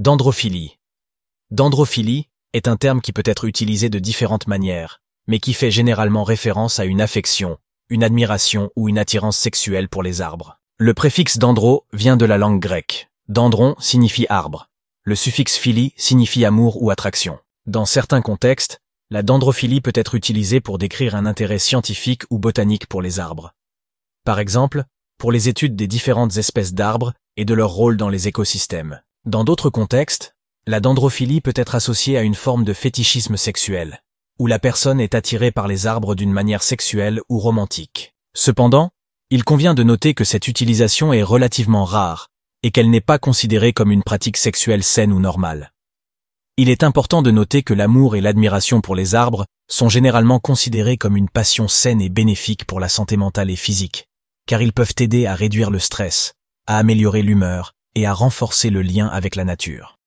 Dendrophilie. Dendrophilie est un terme qui peut être utilisé de différentes manières, mais qui fait généralement référence à une affection, une admiration ou une attirance sexuelle pour les arbres. Le préfixe dendro vient de la langue grecque. Dendron signifie arbre. Le suffixe philie signifie amour ou attraction. Dans certains contextes, la dendrophilie peut être utilisée pour décrire un intérêt scientifique ou botanique pour les arbres. Par exemple, pour les études des différentes espèces d'arbres et de leur rôle dans les écosystèmes. Dans d'autres contextes, la dendrophilie peut être associée à une forme de fétichisme sexuel, où la personne est attirée par les arbres d'une manière sexuelle ou romantique. Cependant, il convient de noter que cette utilisation est relativement rare et qu'elle n'est pas considérée comme une pratique sexuelle saine ou normale. Il est important de noter que l'amour et l'admiration pour les arbres sont généralement considérés comme une passion saine et bénéfique pour la santé mentale et physique, car ils peuvent aider à réduire le stress, à améliorer l'humeur et à renforcer le lien avec la nature.